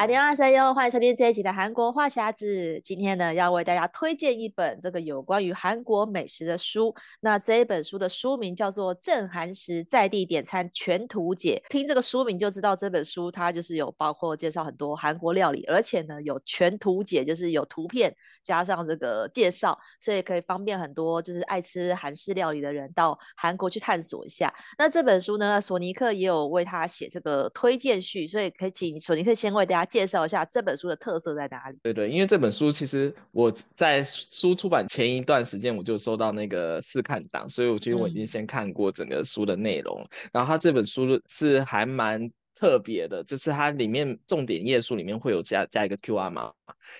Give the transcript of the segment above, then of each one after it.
大家好哟，欢迎收听这一集的韩国话匣子。今天呢，要为大家推荐一本这个有关于韩国美食的书。那这一本书的书名叫做《正韩食在地点餐全图解》。听这个书名就知道这本书它就是有包括介绍很多韩国料理，而且呢有全图解，就是有图片加上这个介绍，所以可以方便很多就是爱吃韩式料理的人到韩国去探索一下。那这本书呢，索尼克也有为他写这个推荐序，所以可以请索尼克先为大家。介绍一下这本书的特色在哪里？对对，因为这本书其实我在书出版前一段时间我就收到那个试看档，所以我其实我已经先看过整个书的内容。嗯、然后它这本书是还蛮特别的，就是它里面重点页数里面会有加加一个 QR 码。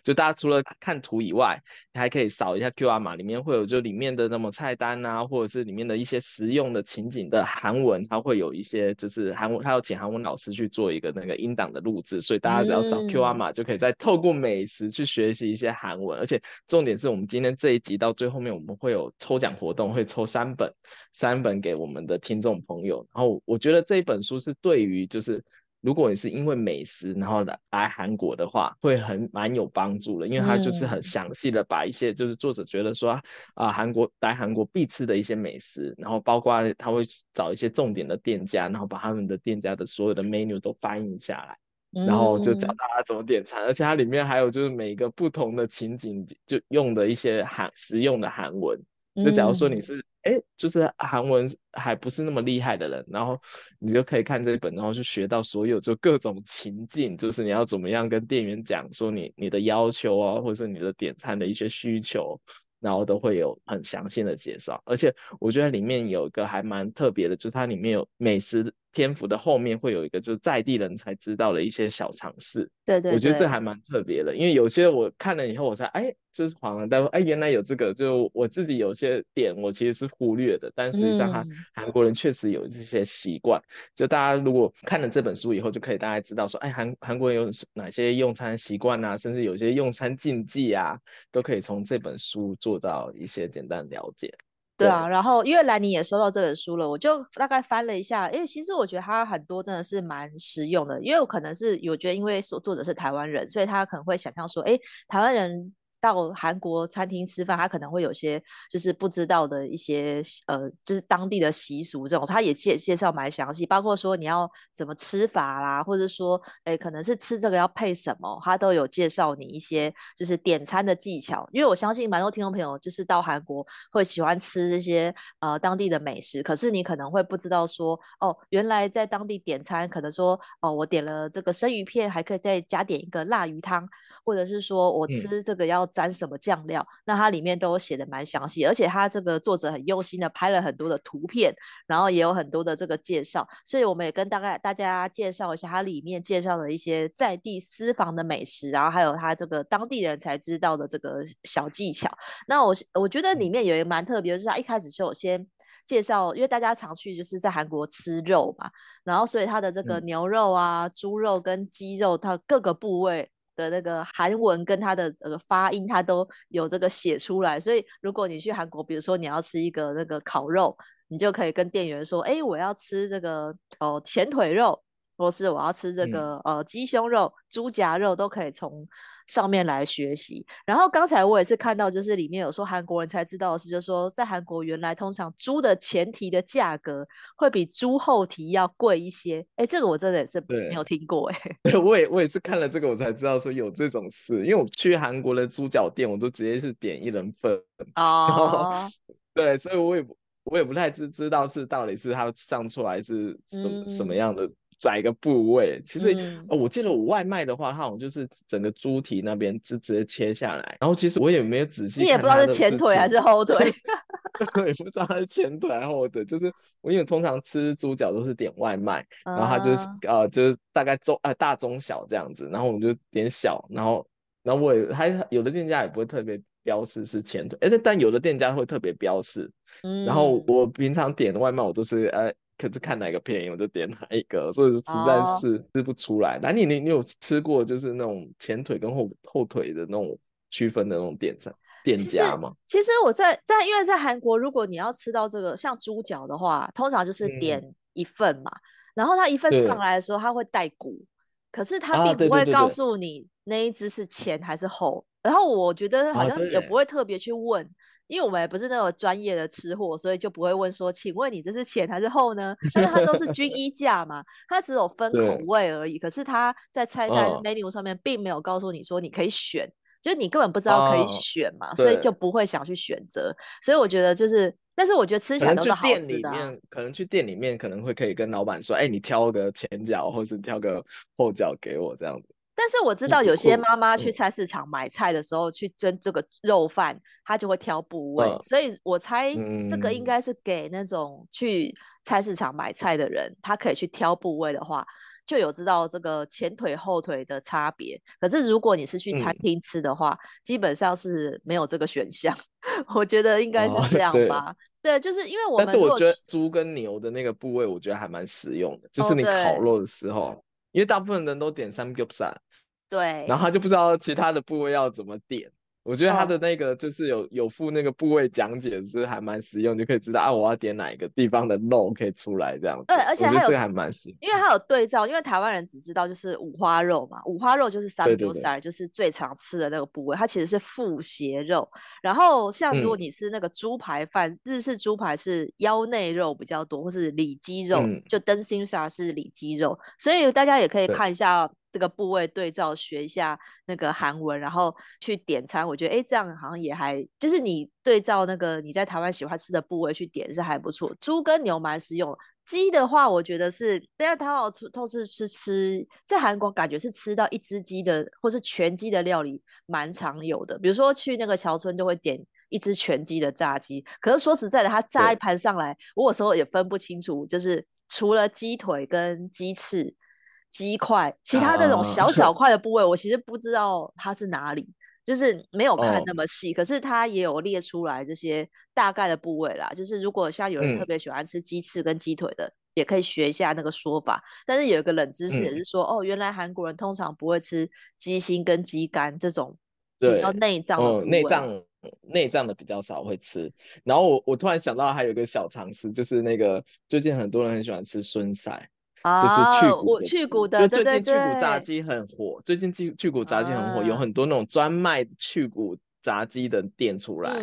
就大家除了看图以外，你还可以扫一下 QR 码，里面会有就里面的那么菜单啊，或者是里面的一些实用的情景的韩文，它会有一些就是韩文，它要请韩文老师去做一个那个音档的录制，所以大家只要扫 QR 码就可以再透过美食去学习一些韩文，而且重点是我们今天这一集到最后面我们会有抽奖活动，会抽三本三本给我们的听众朋友，然后我觉得这一本书是对于就是。如果你是因为美食然后来来韩国的话，会很蛮有帮助的，因为它就是很详细的把一些就是作者觉得说啊，呃、韩国来韩国必吃的一些美食，然后包括他会找一些重点的店家，然后把他们的店家的所有的 menu 都翻译下来，然后就教大家怎么点餐，而且它里面还有就是每个不同的情景就用的一些韩实用的韩文，就假如说你是。哎，就是韩文还不是那么厉害的人，然后你就可以看这一本，然后去学到所有就各种情境，就是你要怎么样跟店员讲说你你的要求啊，或者是你的点餐的一些需求，然后都会有很详细的介绍。而且我觉得里面有一个还蛮特别的，就是它里面有美食。篇幅的后面会有一个就是在地人才知道的一些小常识，对，对对，我觉得这还蛮特别的，因为有些我看了以后，我才哎，就是恍然大悟，哎，原来有这个，就我自己有些点我其实是忽略的，但实际上他韩国人确实有这些习惯，嗯、就大家如果看了这本书以后，就可以大概知道说，哎，韩韩国人有哪些用餐习惯啊，甚至有些用餐禁忌啊，都可以从这本书做到一些简单了解。对啊，然后因为兰尼也收到这本书了，我就大概翻了一下，哎，其实我觉得它很多真的是蛮实用的，因为我可能是我觉得，因为作作者是台湾人，所以他可能会想象说，哎，台湾人。到韩国餐厅吃饭，他可能会有些就是不知道的一些呃，就是当地的习俗这种，他也介介绍蛮详细，包括说你要怎么吃法啦，或者说诶可能是吃这个要配什么，他都有介绍你一些就是点餐的技巧。因为我相信蛮多听众朋友就是到韩国会喜欢吃这些呃当地的美食，可是你可能会不知道说哦，原来在当地点餐可能说哦，我点了这个生鱼片，还可以再加点一个辣鱼汤，或者是说我吃这个要。沾什么酱料？那它里面都写的蛮详细，而且它这个作者很用心的拍了很多的图片，然后也有很多的这个介绍，所以我们也跟大概大家介绍一下它里面介绍的一些在地私房的美食，然后还有它这个当地人才知道的这个小技巧。那我我觉得里面有一个蛮特别的，就是他一开始就有先介绍，因为大家常去就是在韩国吃肉嘛，然后所以它的这个牛肉啊、嗯、猪肉跟鸡肉，它各个部位。的那个韩文跟它的呃发音，它都有这个写出来，所以如果你去韩国，比如说你要吃一个那个烤肉，你就可以跟店员说，哎，我要吃这个哦前腿肉。或是我要吃这个、嗯、呃鸡胸肉、猪夹肉，都可以从上面来学习。然后刚才我也是看到，就是里面有说韩国人才知道的是，就是说在韩国原来通常猪的前蹄的价格会比猪后蹄要贵一些。哎，这个我真的也是没有听过哎。对，我也我也是看了这个我才知道说有这种事，因为我去韩国的猪脚店，我都直接是点一人份。哦。对，所以我也我也不太知知道是到底是它上出来是什么、嗯、什么样的。宰一个部位，其实、嗯。哦、我记得我外卖的话，它好像就是整个猪蹄那边就直接切下来，然后其实我也没有仔细，你也不知道是前腿还是后腿，我也不知道它是前腿还是后腿，就是我因为通常吃猪脚都是点外卖，然后它就是、嗯、呃就是大概中呃大中小这样子，然后我们就点小，然后然后我也还有的店家也不会特别标示是前腿，哎但有的店家会特别标示，嗯、然后我平常点的外卖我都是呃。可是看哪个便宜我就点哪一个，所以实在是吃不出来。那、oh. 你你你有吃过就是那种前腿跟后后腿的那种区分的那种店家店家吗？其实我在在因为在韩国，如果你要吃到这个像猪脚的话，通常就是点一份嘛，嗯、然后它一份上来的时候它会带骨，可是它并不会告诉你那一只是前还是后。然后我觉得好像也不会特别去问，因为我们也不是那种专业的吃货，所以就不会问说，请问你这是前还是后呢？但是它都是均一价嘛，它只有分口味而已。可是它在菜单 menu 上面并没有告诉你说你可以选，就是你根本不知道可以选嘛，所以就不会想去选择。所以我觉得就是，但是我觉得吃起来都是好吃的。可能去店里面可能会可以跟老板说，哎，你挑个前脚或是挑个后脚给我这样子。但是我知道有些妈妈去菜市场买菜的时候，去蒸这个肉饭，她就会挑部位，所以我猜这个应该是给那种去菜市场买菜的人，他可以去挑部位的话，就有知道这个前腿后腿的差别。可是如果你是去餐厅吃的话，基本上是没有这个选项。我觉得应该是这样吧。对，就是因为我们。但是我觉得猪跟牛的那个部位，我觉得还蛮实用的，就是你烤肉的时候，因为大部分人都点 samgyeopsal 对，然后他就不知道其他的部位要怎么点。我觉得他的那个就是有、哦、有附那个部位讲解，是还蛮实用，就可以知道啊，我要点哪一个地方的肉可以出来这样子。对，而且还有这个还蛮实用，因为它有对照，因为台湾人只知道就是五花肉嘛，五花肉就是三丢三，就是最常吃的那个部位，它其实是腹斜肉。然后像如果你吃那个猪排饭，嗯、日式猪排是腰内肉比较多，或是里脊肉，嗯、就灯心沙是里脊肉，所以大家也可以看一下。这个部位对照学一下那个韩文，然后去点餐。我觉得哎，这样好像也还就是你对照那个你在台湾喜欢吃的部位去点是还不错。猪跟牛蛮实用，鸡的话我觉得是，大家他好都是吃吃在韩国感觉是吃到一只鸡的或是全鸡的料理蛮常有的。比如说去那个桥村就会点一只全鸡的炸鸡，可是说实在的，它炸一盘上来，我有时候也分不清楚，就是除了鸡腿跟鸡翅。鸡块，其他那种小小 块的部位，我其实不知道它是哪里，就是没有看那么细。可是它也有列出来这些大概的部位啦。就是如果像有人特别喜欢吃鸡翅跟鸡腿的，也可以学一下那个说法。但是有一个冷知识也是说，哦，原来韩国人通常不会吃鸡心跟鸡肝这种比较内脏的部位。内脏内脏的比较少会吃。然后我我突然想到还有一个小常识，就是那个最近很多人很喜欢吃酸菜。就是去骨，去骨的，就最近去骨炸鸡很火。最近去去骨炸鸡很火，有很多那种专卖去骨炸鸡的店出来。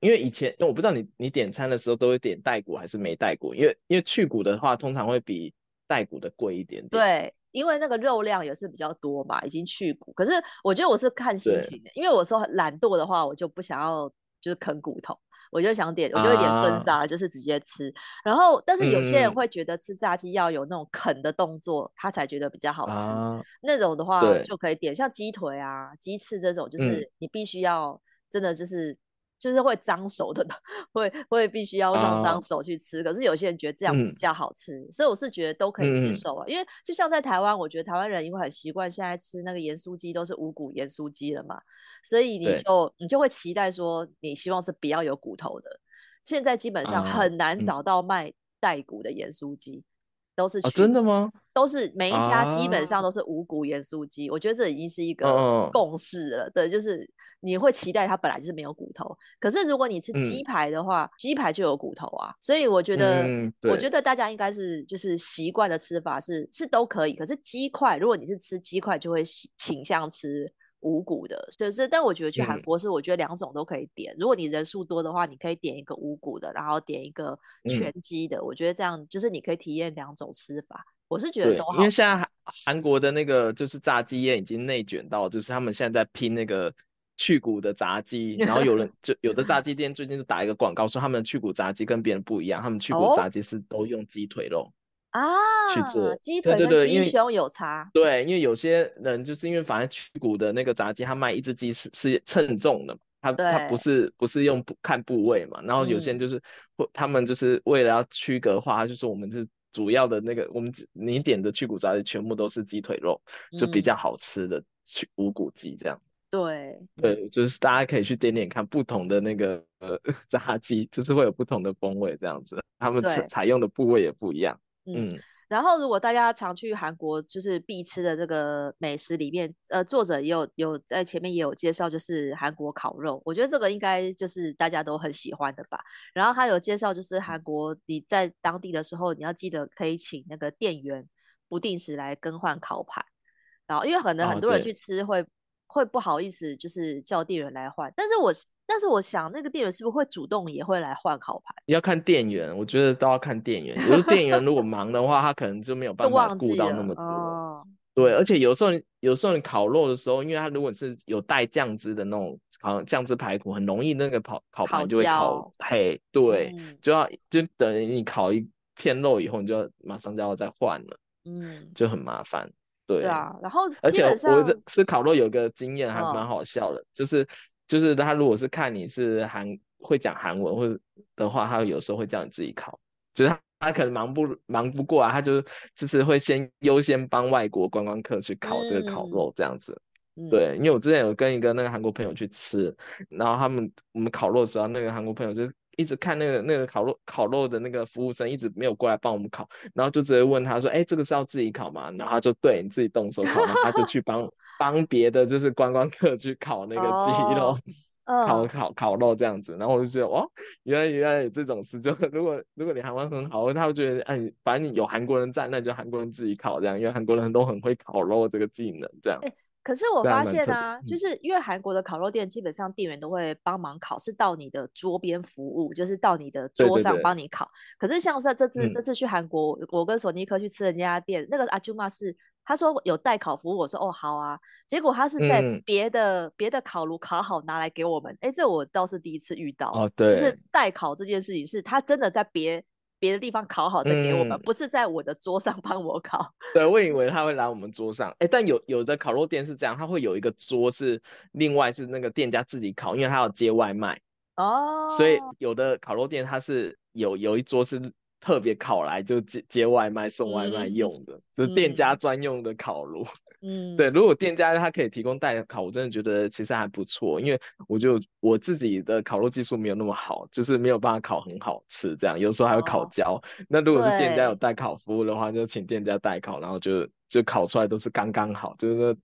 因为以前，因为我不知道你你点餐的时候都会点带骨还是没带骨，因为因为去骨的话通常会比带骨的贵一点点。对，因为那个肉量也是比较多嘛，已经去骨。可是我觉得我是看心情的，因为我说懒惰的话，我就不想要就是啃骨头。我就想点，我就会点生沙，就是直接吃。啊、然后，但是有些人会觉得吃炸鸡要有那种啃的动作，他才觉得比较好吃。啊、那种的话就可以点，像鸡腿啊、鸡翅这种，就是你必须要真的就是。就是会脏手的，会会必须要弄脏手去吃。Uh, 可是有些人觉得这样比较好吃，嗯、所以我是觉得都可以接受啊。嗯、因为就像在台湾，我觉得台湾人因为很习惯现在吃那个盐酥鸡都是无骨盐酥鸡了嘛，所以你就你就会期待说你希望是比较有骨头的。现在基本上很难找到卖带骨的盐酥鸡。都是、哦、真的吗？都是每一家基本上都是五谷盐酥鸡，啊、我觉得这已经是一个共识了。哦、对，就是你会期待它本来就是没有骨头，可是如果你吃鸡排的话，嗯、鸡排就有骨头啊。所以我觉得，嗯、我觉得大家应该是就是习惯的吃法是是都可以。可是鸡块，如果你是吃鸡块，就会倾向吃。无骨的，就是，但我觉得去韩国是，我觉得两种都可以点。嗯、如果你人数多的话，你可以点一个无骨的，然后点一个全鸡的。嗯、我觉得这样就是你可以体验两种吃法。我是觉得都好，因为现在韩国的那个就是炸鸡业已经内卷到，就是他们现在在拼那个去骨的炸鸡。然后有人 就有的炸鸡店最近就打一个广告，说他们去骨炸鸡跟别人不一样，他们去骨炸鸡是都用鸡腿肉。哦啊，去做鸡腿跟鸡胸有差。对，对，因为有些人就是因为反正去骨的那个炸鸡，他卖一只鸡是是称重的，他对他不是不是用看部位嘛。然后有些人就是会，嗯、他们就是为了要区隔化，就是我们是主要的那个，我们你点的去骨炸鸡全部都是鸡腿肉，就比较好吃的去无骨鸡这样。对对，就是大家可以去点点看不同的那个呃 炸鸡，就是会有不同的风味这样子，他们采采用的部位也不一样。嗯，然后如果大家常去韩国，就是必吃的这个美食里面，呃，作者也有有在前面也有介绍，就是韩国烤肉。我觉得这个应该就是大家都很喜欢的吧。然后他有介绍，就是韩国你在当地的时候，你要记得可以请那个店员不定时来更换烤盘。然后因为可能很多人去吃会。会不好意思，就是叫店员来换，但是我但是我想那个店员是不是会主动也会来换烤盘？要看店员，我觉得都要看店员。有的店员如果 忙的话，他可能就没有办法顾到那么多。哦、对，而且有时候有时候你烤肉的时候，因为它如果是有带酱汁的那种烤酱汁排骨，很容易那个烤烤盘就会烤黑。对，嗯、就要就等于你烤一片肉以后，你就要马上就要再换了，嗯，就很麻烦。对，对啊，然后而且我这吃烤肉有个经验还蛮好笑的，哦、就是就是他如果是看你是韩会讲韩文或者的话，他有时候会叫你自己烤，就是他他可能忙不忙不过来，他就就是会先优先帮外国观光客去烤这个烤肉这样子。嗯、对，因为我之前有跟一个那个韩国朋友去吃，然后他们我们烤肉的时候，那个韩国朋友就。一直看那个那个烤肉烤肉的那个服务生一直没有过来帮我们烤，然后就直接问他说：“哎、欸，这个是要自己烤吗？”然后他就对你自己动手烤，然后他就去帮 帮别的就是观光客去烤那个鸡肉，哦、烤烤烤肉这样子。然后我就觉得哦，原来原来有这种事。就如果如果你韩文很好，他会觉得哎，反正你有韩国人在，那就韩国人自己烤这样，因为韩国人都很会烤肉这个技能这样。欸可是我发现啊，就是因为韩国的烤肉店基本上店员都会帮忙烤，是到你的桌边服务，就是到你的桌上帮你烤。对对对，可是像是这次、嗯、这次去韩国，我跟索尼克去吃的那家店，那个阿舅妈是他说有代烤服务，我说哦好啊，结果他是在别的、嗯、别的烤炉烤好拿来给我们，哎，这我倒是第一次遇到，哦、对就是代烤这件事情是他真的在别。别的地方烤好再给我们，嗯、不是在我的桌上帮我烤。对，我以为他会来我们桌上，哎，但有有的烤肉店是这样，他会有一个桌是另外是那个店家自己烤，因为他要接外卖。哦。所以有的烤肉店他是有有一桌是。特别烤来就接接外卖送外卖用的，嗯、就是店家专用的烤炉。嗯，对，如果店家他可以提供代烤，我真的觉得其实还不错，因为我就我自己的烤肉技术没有那么好，就是没有办法烤很好吃，这样有时候还会烤焦。哦、那如果是店家有代烤服务的话，就请店家代烤，然后就就烤出来都是刚刚好，就是说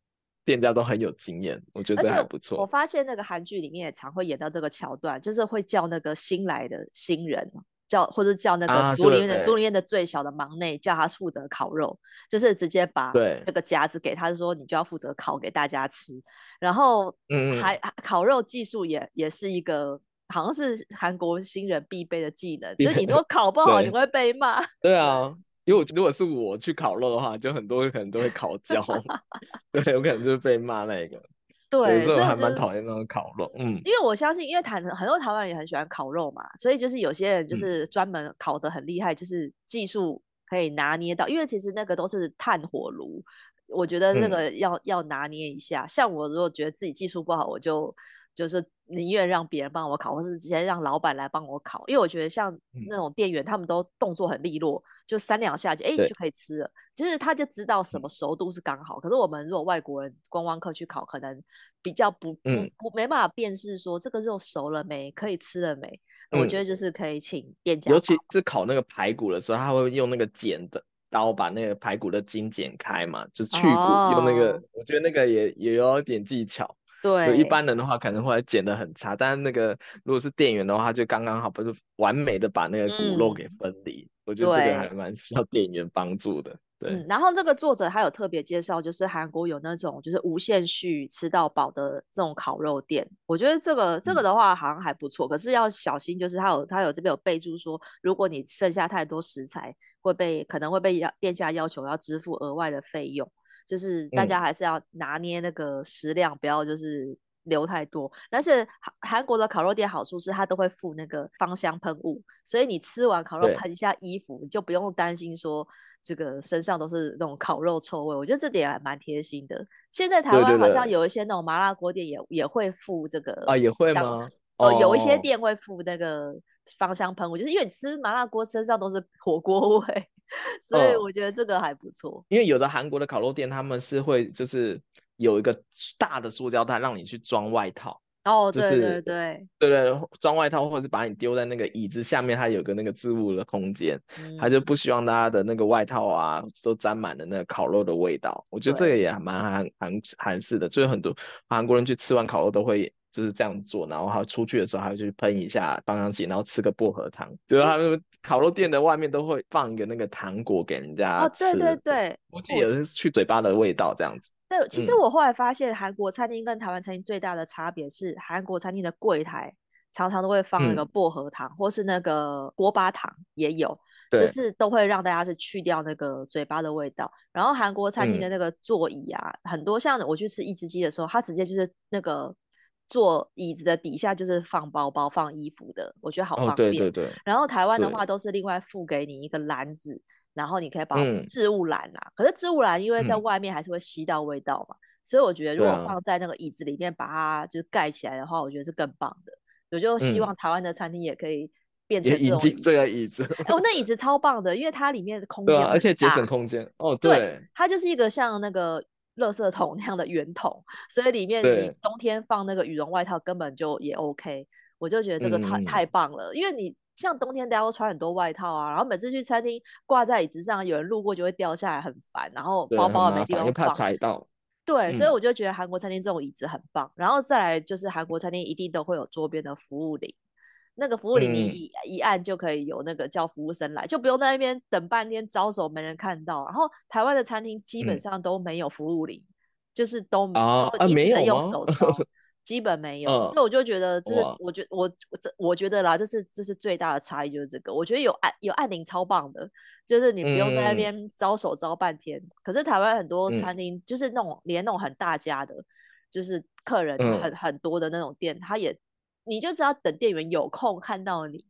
店家都很有经验，我觉得这还不错。我发现那个韩剧里面也常会演到这个桥段，就是会叫那个新来的新人。叫或者叫那个组里面的组里面的最小的忙内，叫他负责烤肉，就是直接把这个夹子给他，说你就要负责烤给大家吃。然后还烤肉技术也也是一个，好像是韩国新人必备的技能，就是你如果烤不好，你会被骂。对啊，因为如果是我去烤肉的话，就很多人可能都会烤焦 对，有可能就是被骂那个。对，所以我还蛮讨厌那种烤肉，嗯，因为我相信，因为台很多台湾人也很喜欢烤肉嘛，所以就是有些人就是专门烤得很厉害，嗯、就是技术可以拿捏到，因为其实那个都是炭火炉，我觉得那个要、嗯、要拿捏一下。像我如果觉得自己技术不好，我就就是宁愿让别人帮我烤，或是直接让老板来帮我烤，因为我觉得像那种店员，他们都动作很利落，就三两下就哎对。就可以吃了，就是他就知道什么熟度是刚好。可是我们如果外国人观光客去烤，可能比较不不不没办法辨识说这个肉熟了没，可以吃了没。嗯、我觉得就是可以请店家，尤其是烤那个排骨的时候，他会用那个剪的刀把那个排骨的筋剪开嘛，就是去骨、哦、用那个，我觉得那个也也有一点技巧。对，一般人的话可能会剪得很差，但是那个如果是店员的话，就刚刚好，不是完美的把那个骨肉给分离。嗯、我觉得这个还蛮需要店员帮助的。对、嗯，然后这个作者他有特别介绍，就是韩国有那种就是无限续吃到饱的这种烤肉店。我觉得这个这个的话好像还不错，嗯、可是要小心，就是他有他有这边有备注说，如果你剩下太多食材，会被可能会被要店家要求要支付额外的费用。就是大家还是要拿捏那个食量，嗯、不要就是留太多。但是韩国的烤肉店好处是，它都会附那个芳香喷雾，所以你吃完烤肉喷一下衣服，你就不用担心说这个身上都是那种烤肉臭味。我觉得这点还蛮贴心的。现在台湾好像有一些那种麻辣锅店也也会附这个啊，也会吗？哦，有一些店会附那个芳香喷雾，就是因为你吃麻辣锅身上都是火锅味。所以我觉得这个还不错，因为有的韩国的烤肉店他们是会就是有一个大的塑胶袋让你去装外套，哦，就是对对对对对，装外套或者是把你丢在那个椅子下面，它有个那个置物的空间，嗯他就不希望大家的那个外套啊都沾满了那个烤肉的味道。我觉得这个也蛮韩韩韩式的，就是很多韩国人去吃完烤肉都会就是这样做，然后他出去的时候还会去喷一下芳香剂，然后吃个薄荷糖。就是他们烤肉店的外面都会放一个那个糖果给人家吃。哦，对对对，我记得也是去嘴巴的味道这样子。对，其实我后来发现，韩国餐厅跟台湾餐厅最大的差别是，韩国餐厅的柜台常常都会放那个薄荷糖，嗯、或是那个锅巴糖也有，就是都会让大家是去掉那个嘴巴的味道。然后韩国餐厅的那个座椅啊，嗯、很多像我去吃一只鸡的时候，它直接就是那个坐椅子的底下就是放包包、放衣服的，我觉得好方便。哦、对对对。然后台湾的话都是另外付给你一个篮子。然后你可以把置物篮啊，嗯、可是置物篮因为在外面还是会吸到味道嘛，嗯、所以我觉得如果放在那个椅子里面把它就是盖起来的话，我觉得是更棒的。我就希望台湾的餐厅也可以变成这种。这个椅子，哦，那椅子超棒的，因为它里面的空间而且节省空间。哦，对，对，它就是一个像那个垃圾桶那样的圆筒，所以里面你冬天放那个羽绒外套根本就也 OK。我就觉得这个太、嗯、太棒了，因为你。像冬天大家都穿很多外套啊，然后每次去餐厅挂在椅子上，有人路过就会掉下来，很烦。然后包包也没地方放，怕踩到。对，嗯、所以我就觉得韩国餐厅这种椅子很棒。然后再来就是韩国餐厅一定都会有桌边的服务铃，那个服务铃你一、嗯、一按就可以有那个叫服务生来，就不用在那边等半天招手没人看到。然后台湾的餐厅基本上都没有服务铃，嗯、就是都没有啊，啊没有用手 招。基本没有，嗯、所以我就觉得就是，我觉我我这我觉得啦，这是这是最大的差异，就是这个。我觉得有按有按铃超棒的，就是你不用在那边招手招半天。嗯、可是台湾很多餐厅就是那种、嗯、连那种很大家的，就是客人很、嗯、很多的那种店，他也你就只要等店员有空看到你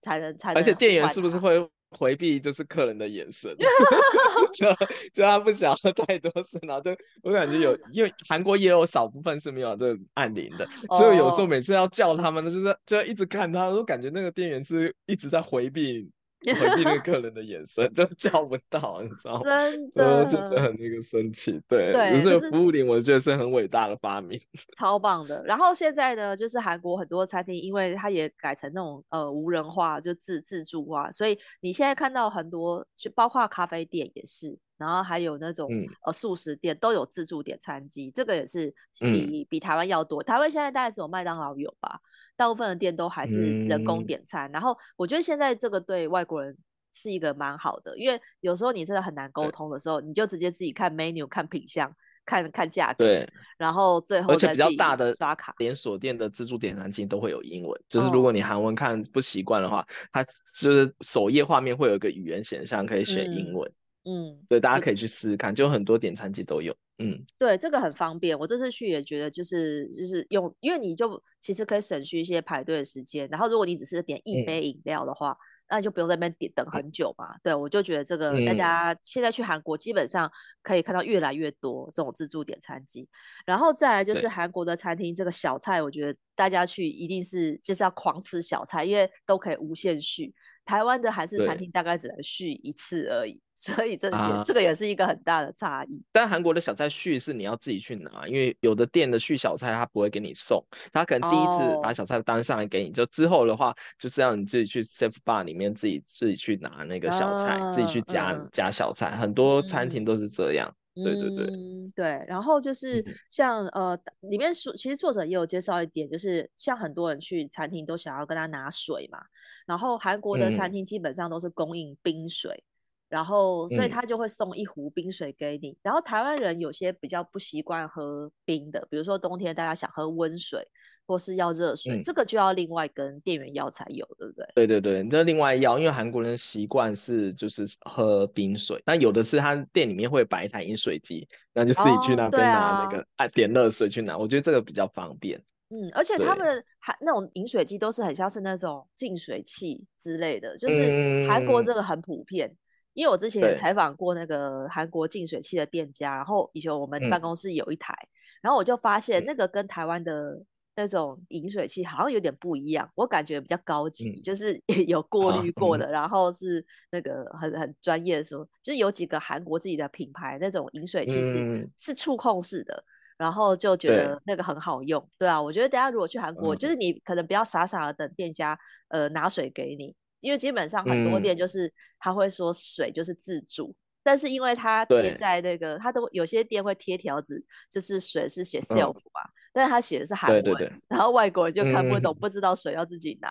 才能才能。而且店员是不是会？回避就是客人的眼神，就就他不想要太多事，然后就我感觉有，因为韩国也有少部分是没有这个按铃的，所以有时候每次要叫他们，就是就一直看他，都感觉那个店员是一直在回避。回避那个客人的眼神，就叫不到，你知道吗？真的，就是很那个生气。对，对，就是服务铃，我觉得是很伟大的发明，超棒的。然后现在呢，就是韩国很多餐厅，因为它也改成那种呃无人化，就自自助化，所以你现在看到很多，就包括咖啡店也是，然后还有那种、嗯、呃素食店都有自助点餐机，这个也是比、嗯、比台湾要多。台湾现在大概只有麦当劳有吧。大部分的店都还是人工点餐，嗯、然后我觉得现在这个对外国人是一个蛮好的，因为有时候你真的很难沟通的时候，你就直接自己看 menu、看品相、看看价格，对，然后最后。而且比较大的刷卡连锁店的自助点餐机都会有英文，就是如果你韩文看不习惯的话，哦、它就是首页画面会有一个语言选项可以选英文。嗯嗯，对，大家可以去试试看，就很多点餐机都有。嗯，对，这个很方便。我这次去也觉得，就是就是用，因为你就其实可以省去一些排队的时间。然后，如果你只是点一杯饮料的话，嗯、那就不用在那边点等很久嘛。嗯、对，我就觉得这个大家现在去韩国基本上可以看到越来越多这种自助点餐机。然后再来就是韩国的餐厅，这个小菜，我觉得大家去一定是就是要狂吃小菜，因为都可以无限续。台湾的韩式餐厅大概只能续一次而已，对 所以这也、啊、这个也是一个很大的差异。但韩国的小菜续是你要自己去拿，因为有的店的续小菜他不会给你送，他可能第一次把小菜单上来给你，哦、就之后的话就是让你自己去 safe bar 里面自己自己去拿那个小菜，哦、自己去加、嗯、夹小菜，很多餐厅都是这样。嗯、对对对，对。然后就是像、嗯、呃里面说，其实作者也有介绍一点，就是像很多人去餐厅都想要跟他拿水嘛。然后韩国的餐厅基本上都是供应冰水，嗯、然后所以他就会送一壶冰水给你。嗯、然后台湾人有些比较不习惯喝冰的，比如说冬天大家想喝温水或是要热水，嗯、这个就要另外跟店员要才有，对不对？对对对，这另外要，因为韩国人习惯是就是喝冰水，那有的是他店里面会摆一台饮水机，那就自己去那边拿那个、哦啊、点热水去拿，我觉得这个比较方便。嗯，而且他们还那种饮水机都是很像是那种净水器之类的，就是韩国这个很普遍。嗯、因为我之前也采访过那个韩国净水器的店家，然后以前我们办公室有一台，嗯、然后我就发现那个跟台湾的那种饮水器好像有点不一样，我感觉比较高级，嗯、就是有过滤过的，啊嗯、然后是那个很很专业的时候，就是有几个韩国自己的品牌那种饮水器是、嗯、是触控式的。然后就觉得那个很好用，对，对啊，我觉得大家如果去韩国，嗯、就是你可能不要傻傻的等店家呃拿水给你，因为基本上很多店就是他会说水就是自助，嗯、但是因为他贴在那个，他都有些店会贴条子，就是水是写 self 嘛，嗯、但是他写的是韩文，对对对，然后外国人就看不懂，嗯、不知道水要自己拿，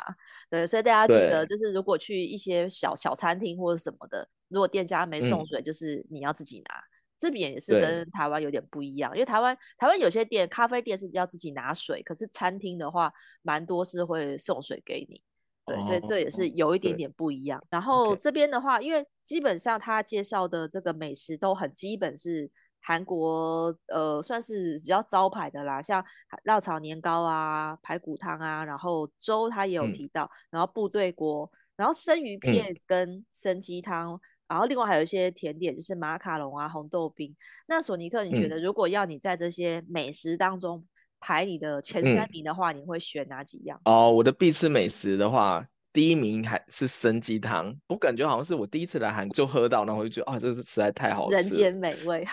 对，所以大家记得就是如果去一些小小餐厅或者什么的，如果店家没送水，就是你要自己拿。嗯这边也是跟台湾有点不一样，因为台湾台湾有些店咖啡店是要自己拿水，可是餐厅的话，蛮多是会送水给你，对，哦、所以这也是有一点点不一样。对然后这边的话因为基本上他介绍的这个美食都很基本，是韩国呃算是比较招牌的啦，像辣炒年糕啊、排骨汤啊，然后粥他也有提到，嗯、然后部队锅，然后生鱼片跟生鸡汤。嗯然后另外还有一些甜点，就是马卡龙啊、红豆冰。那索尼克，你觉得如果要你在这些美食当中排你的前三名的话，嗯、你会选哪几样？哦，我的必吃美食的话，第一名还是生鸡汤。我感觉好像是我第一次来韩国就喝到，然后我就觉得啊、哦，这是实在太好吃，人间美味。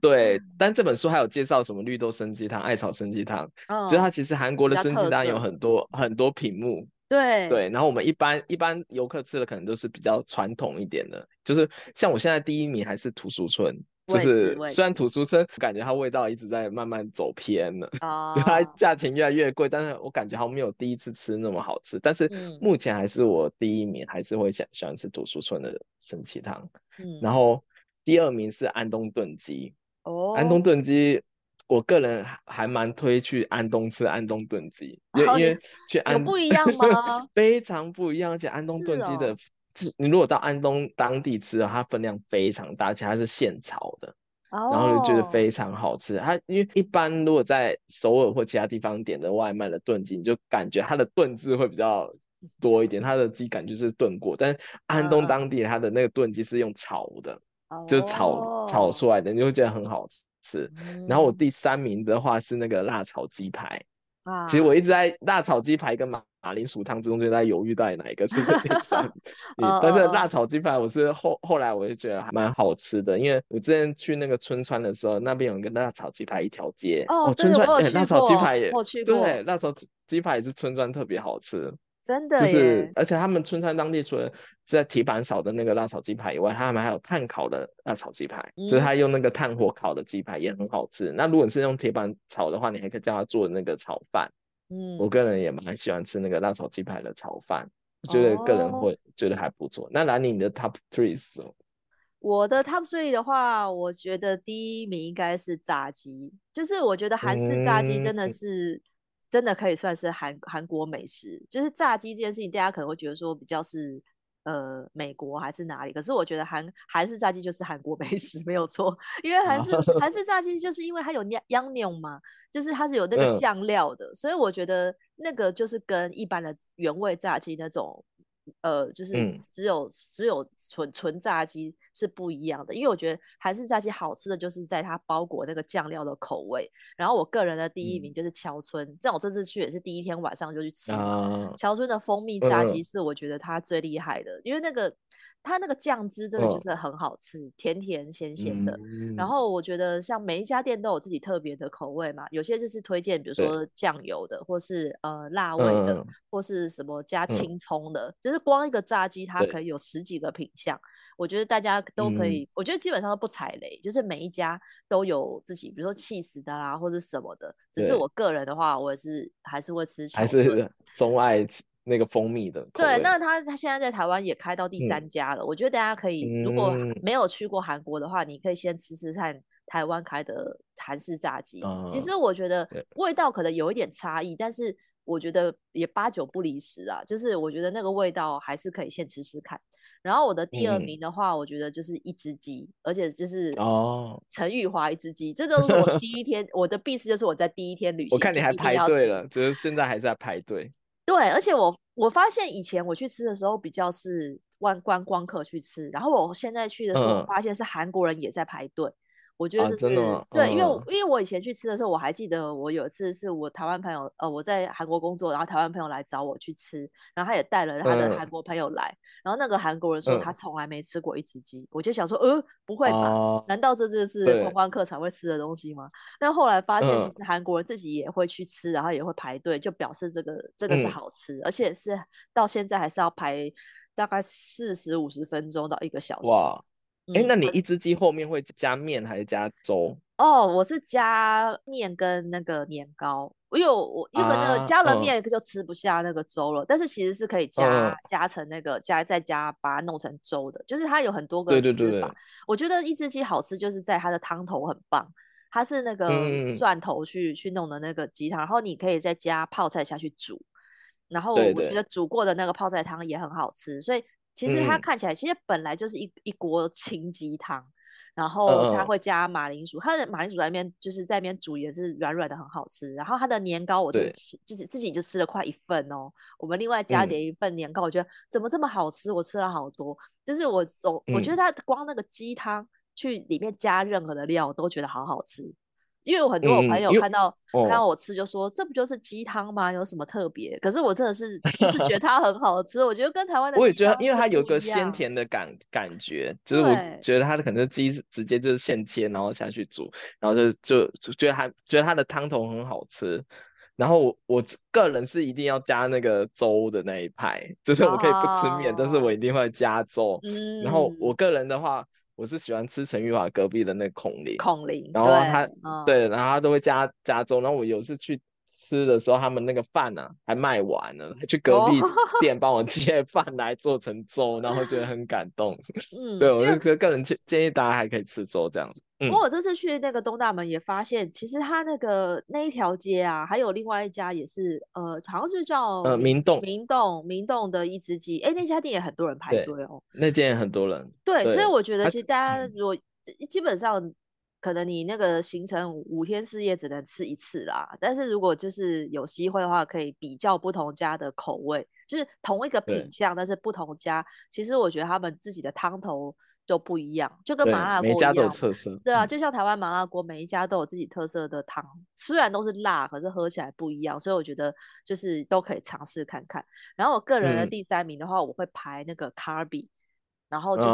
对，但这本书还有介绍什么绿豆生鸡汤、艾草生鸡汤，嗯、就它其实韩国的生鸡汤有很多很多品目。对对，然后我们一般一般游客吃的可能都是比较传统一点的，就是像我现在第一名还是土俗村，就是虽然土俗村感觉它味道一直在慢慢走偏了，它价钱越来越贵，但是我感觉好像没有第一次吃那么好吃，但是目前还是我第一名，还是会想喜欢吃土俗村的生鸡汤，嗯，然后第二名是安东炖鸡，哦，安东炖鸡。我个人还蛮推去安东吃安东炖鸡，因为因为去安东有不一样吗？非常不一样，而且安东炖鸡的，哦、你如果到安东当地吃的话，它分量非常大，而且它是现炒的，哦、然后就觉得非常好吃。它因为一般如果在首尔或其他地方点的外卖的炖鸡，你就感觉它的炖字会比较多一点，它的鸡感就是炖过，但是安东当地它的那个炖鸡是用炒的，哦、就是炒炒出来的，你就会觉得很好吃。是，然后我第三名的话是那个辣炒鸡排啊。其实我一直在辣炒鸡排跟马马铃薯汤之中就在犹豫到底哪一个是第三名。但是辣炒鸡排我是后后来我就觉得还蛮好吃的，因为我之前去那个春川的时候，那边有一个辣炒鸡排一条街哦，春川对辣炒鸡排也对，辣炒鸡排也是春川特别好吃。真的，就是，而且他们春川当地除了在铁板烧的那个辣炒鸡排以外，他们还有炭烤的辣炒鸡排，嗯、就是他用那个炭火烤的鸡排也很好吃。那如果你是用铁板炒的话，你还可以叫他做那个炒饭。嗯，我个人也蛮喜欢吃那个辣炒鸡排的炒饭，我觉得个人会觉得还不错。哦、那兰妮，你的 top three 是什么？我的 top three 的话，我觉得第一名应该是炸鸡，就是我觉得韩式炸鸡真的是、嗯。真的可以算是韩韩国美食，就是炸鸡这件事情，大家可能会觉得说比较是呃美国还是哪里，可是我觉得韩韩式炸鸡就是韩国美食没有错，因为韩式韩。式炸鸡就是因为它有 Yangnyeom 嘛，就是它是有那个酱料的，嗯、所以我觉得那个就是跟一般的原味炸鸡那种。呃，就是只有、嗯、只有纯纯炸鸡是不一样的，因为我觉得韩式炸鸡好吃的就是在它包裹那个酱料的口味。然后我个人的第一名就是桥村，这样、嗯、我这次去也是第一天晚上就去吃了桥、啊、村的蜂蜜炸鸡，是我觉得它最厉害的，嗯、因为那个。它那个酱汁真的就是很好吃，哦、甜甜咸咸的。嗯、然后我觉得像每一家店都有自己特别的口味嘛，有些就是推荐，比如说酱油的，或是呃辣味的，嗯、或是什么加青葱的，嗯、就是光一个炸鸡它可以有十几个品相。我觉得大家都可以，嗯、我觉得基本上都不踩雷，就是每一家都有自己，比如说气死的啦，或者什么的。只是我个人的话，我也是还是会吃，还 是钟爱。那个蜂蜜的，对，那他他现在在台湾也开到第三家了。嗯、我觉得大家可以，如果没有去过韩国的话，嗯、你可以先吃吃看台湾开的韩式炸鸡。嗯、其实我觉得味道可能有一点差异，但是我觉得也八九不离十啊。就是我觉得那个味道还是可以先吃吃看。然后我的第二名的话，嗯、我觉得就是一只鸡，而且就是哦，陈玉华一只鸡，这都是我第一天我的必吃，就是我在第一天旅行。我看你还排队了，就是现在还是在排队。对，而且我我发现以前我去吃的时候比较是观观光客去吃，然后我现在去的时候，我发现是韩国人也在排队。嗯、我觉得这是、啊、对，因为我、嗯、因为我以前去吃的时候，我还记得我有一次是我台湾朋友，呃，我在韩国工作，然后台湾朋友来找我去吃，然后他也带了他的韩国朋友来，嗯、然后那个韩国人说他从来没吃过一只鸡，嗯、我就想说，呃，不会吧？啊、难道这就是观光客才会吃的东西吗？但后来发现，其实韩国人自己也会去吃，然后也会排队，就表示这个真的是好吃，嗯、而且是到现在还是要排大概四十五十分钟到一个小时。哇，哎、欸，那你一只鸡后面会加面还是加粥？哦，我是加面跟那个年糕，我有我因为那个加了面就吃不下那个粥了，啊嗯、但是其实是可以加、嗯、加成那个加再加把它弄成粥的，就是它有很多个吃法。对对对对，我觉得一只鸡好吃就是在它的汤头很棒，它是那个蒜头去、嗯、去弄的那个鸡汤，然后你可以再加泡菜下去煮，然后我觉得煮过的那个泡菜汤也很好吃，所以其实它看起来、嗯、其实本来就是一一锅清鸡汤。然后它会加马铃薯，它的马铃薯在那边就是在那边煮也是软软的，很好吃。然后它的年糕我自己吃自己自己就吃了快一份哦。我们另外加点一份年糕，我觉得怎么这么好吃？我吃了好多，就是我我我觉得它光那个鸡汤去里面加任何的料都觉得好好吃。因为有很多我朋友看到、嗯、看到我吃就说，这不就是鸡汤吗？有什么特别？可是我真的是就是觉得它很好吃，我觉得跟台湾的我也觉得，因为它有个鲜甜的感感觉，就是我觉得它的可能鸡直接就是现切，然后下去煮，然后就就就觉得它觉得它的汤头很好吃。然后我我个人是一定要加那个粥的那一派，就是我可以不吃面，哦、但是我一定会加粥。嗯、然后我个人的话。我是喜欢吃陈玉华隔壁的那个孔林，孔林，然后他对，然后他都会加加粥，然后我有次去吃的时候，他们那个饭呢、啊、还卖完了，还去隔壁 店帮我借饭来做成粥，哦、然后觉得很感动。嗯，对，我就觉得个人建建议大家还可以吃粥这样子。不过我这次去那个东大门也发现，其实他那个那一条街啊，还有另外一家也是，呃，好像就叫呃明洞明洞明洞的一只鸡，哎，那家店也很多人排队哦。那间也很多人。对，对所以我觉得其实大家如果基本上可能你那个行程五天四夜只能吃一次啦，但是如果就是有机会的话，可以比较不同家的口味，就是同一个品相，但是不同家，其实我觉得他们自己的汤头。都不一样，就跟麻辣锅一样，每家都有特色。对啊，就像台湾麻辣锅，每一家都有自己特色的汤，虽然都是辣，可是喝起来不一样。所以我觉得就是都可以尝试看看。然后我个人的第三名的话，我会排那个卡比，然后就是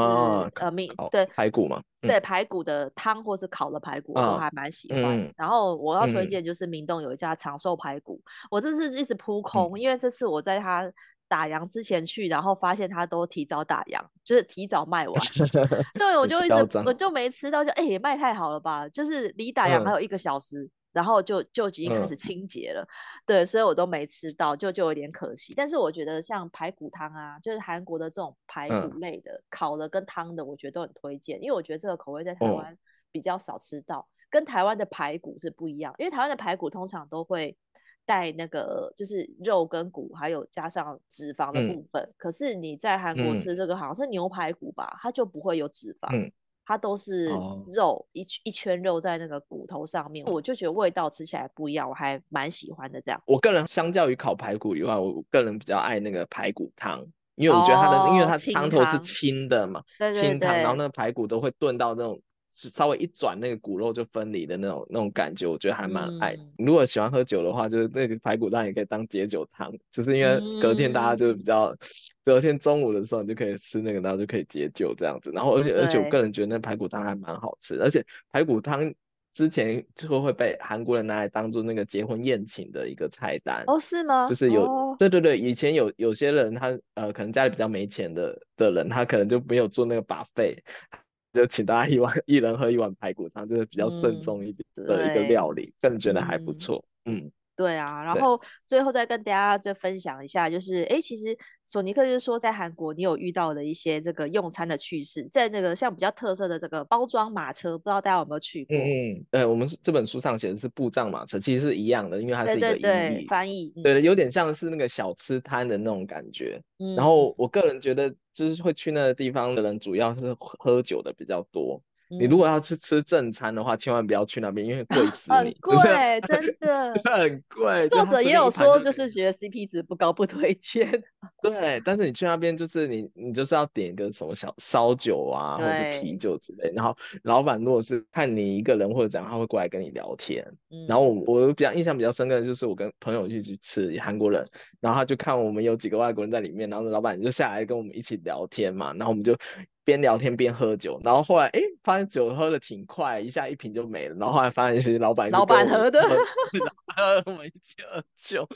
呃，米对排骨嘛，对排骨的汤或是烤的排骨，我都还蛮喜欢。然后我要推荐就是明洞有一家长寿排骨，我这次一直扑空，因为这次我在他。打烊之前去，然后发现他都提早打烊，就是提早卖完。对，我就一直我就没吃到，就哎、欸，也卖太好了吧？就是离打烊还有一个小时，嗯、然后就就已经开始清洁了。嗯、对，所以我都没吃到，就就有点可惜。但是我觉得像排骨汤啊，就是韩国的这种排骨类的、嗯、烤的跟汤的，我觉得都很推荐，因为我觉得这个口味在台湾比较少吃到，嗯、跟台湾的排骨是不一样。因为台湾的排骨通常都会。带那个就是肉跟骨，还有加上脂肪的部分。嗯、可是你在韩国吃这个好像是牛排骨吧，嗯、它就不会有脂肪，嗯、它都是肉、哦、一一圈肉在那个骨头上面。我就觉得味道吃起来不一样，我还蛮喜欢的。这样，我个人相较于烤排骨以外，我个人比较爱那个排骨汤，因为我觉得它的，哦、因为它汤头是清的嘛，清汤，然后那个排骨都会炖到那种。稍微一转，那个骨肉就分离的那种那种感觉，我觉得还蛮爱。嗯、如果喜欢喝酒的话，就是那个排骨汤也可以当解酒汤，就是因为隔天大家就比较，嗯、隔天中午的时候你就可以吃那个，然后就可以解酒这样子。然后而且而且我个人觉得那排骨汤还蛮好吃，而且排骨汤之前就会被韩国人拿来当做那个结婚宴请的一个菜单。哦，是吗？就是有，哦、对对对，以前有有些人他呃可能家里比较没钱的的人，他可能就没有做那个 buffet。就请大家一碗，一人喝一碗排骨汤，就是比较慎重一点的一个料理，个人、嗯、觉得还不错。嗯。嗯对啊，然后最后再跟大家再分享一下，就是哎，其实索尼克就是说，在韩国你有遇到的一些这个用餐的趣事，在那个像比较特色的这个包装马车，不知道大家有没有去过？嗯嗯，我们这本书上写的是布帐马车，其实是一样的，因为它是一个翻译，嗯、对，有点像是那个小吃摊的那种感觉。嗯、然后我个人觉得，就是会去那个地方的人，主要是喝酒的比较多。你如果要去吃正餐的话，千万不要去那边，因为贵死你，很 贵，真的，很贵。作者也有说，就是觉得 CP 值不高，不推荐。对，但是你去那边就是你，你就是要点一个什么小烧酒啊，或者是啤酒之类。然后老板如果是看你一个人或者怎样，他会过来跟你聊天。嗯、然后我我比较印象比较深刻的就是我跟朋友一起去吃韩国人，然后他就看我们有几个外国人在里面，然后老板就下来跟我们一起聊天嘛，然后我们就边聊天边喝酒。然后后来哎，发现酒喝的挺快，一下一瓶就没了。然后后来发现其实老板 老板喝的，喝我们一起喝酒。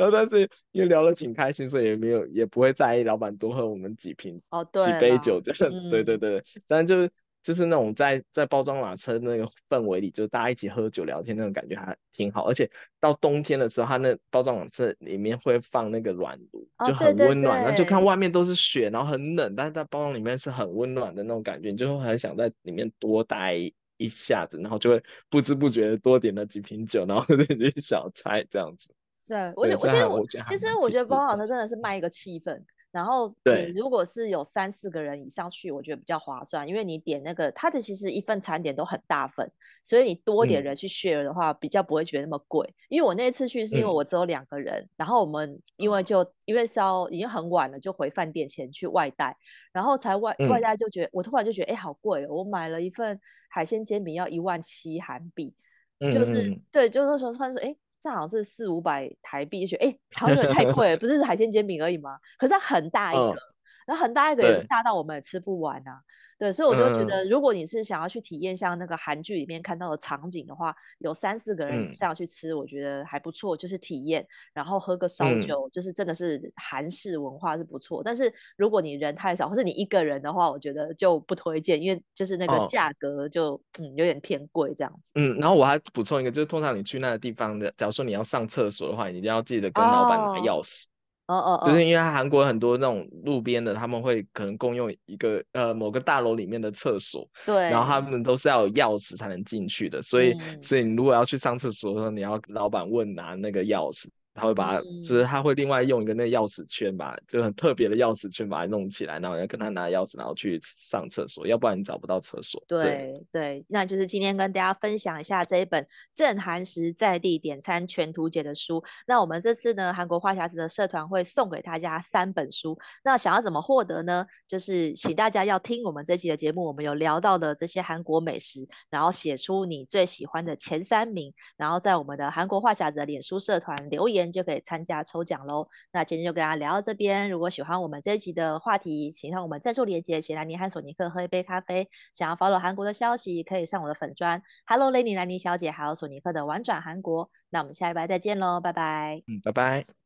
然后，但是因为聊得挺开心，所以也没有也不会在意老板多喝我们几瓶哦，对，几杯酒这样。嗯、对对对，但就是就是那种在在包装马车那个氛围里，就大家一起喝酒聊天那种感觉还挺好。而且到冬天的时候，它那包装马车里面会放那个暖炉，就很温暖。然后、就看外面都是雪，然后很冷，但是在包装里面是很温暖的那种感觉，你就会很想在里面多待一下子，然后就会不知不觉的多点了几瓶酒，然后 这些小菜这样子。对，我觉我其实我其实我觉得包装火车真的是卖一个气氛，然后你如果是有三四个人以上去，我觉得比较划算，因为你点那个它的其实一份餐点都很大份，所以你多点人去 share 的话，比较不会觉得那么贵。因为我那一次去是因为我只有两个人，然后我们因为就因为是要已经很晚了，就回饭店前去外带，然后才外外带就觉得我突然就觉得哎好贵哦，我买了一份海鲜煎饼要一万七韩币，就是对，就是那时候突然说哎。这好像是四五百台币，就觉得哎，好像有点太贵了，不是海鲜煎饼而已吗？可是它很大一个，然后很大一个也大到我们也吃不完啊。对，所以我就觉得，如果你是想要去体验像那个韩剧里面看到的场景的话，有三四个人这样去吃，我觉得还不错，就是体验，然后喝个烧酒，就是真的是韩式文化是不错。但是如果你人太少，或是你一个人的话，我觉得就不推荐，因为就是那个价格就嗯有点偏贵这样子。嗯，然后我还补充一个，就是通常你去那个地方的，假如说你要上厕所的话，你一定要记得跟老板拿钥匙。哦哦哦，就是因为韩国很多那种路边的，他们会可能共用一个呃某个大楼里面的厕所，对，然后他们都是要有钥匙才能进去的，所以、嗯、所以你如果要去上厕所的时候，你要老板问拿那个钥匙。他会把它，嗯、就是他会另外用一个那个钥匙圈吧，就很特别的钥匙圈把它弄起来，然后要跟他拿钥匙，然后去上厕所，要不然你找不到厕所。对对，对，那就是今天跟大家分享一下这一本正韩食在地点餐全图解的书。那我们这次呢，韩国话匣子的社团会送给大家三本书。那想要怎么获得呢？就是请大家要听我们这期的节目，我们有聊到的这些韩国美食，然后写出你最喜欢的前三名，然后在我们的韩国话匣子的脸书社团留言。就可以参加抽奖喽。那今天就跟大家聊到这边。如果喜欢我们这一集的话题，请上我们赞助连接，请兰妮和索尼克喝一杯咖啡。想要 follow 韩国的消息，可以上我的粉砖 Hello Lady 兰妮小姐，还有索尼克的玩转韩国。那我们下礼拜再见喽，拜拜。嗯，拜拜。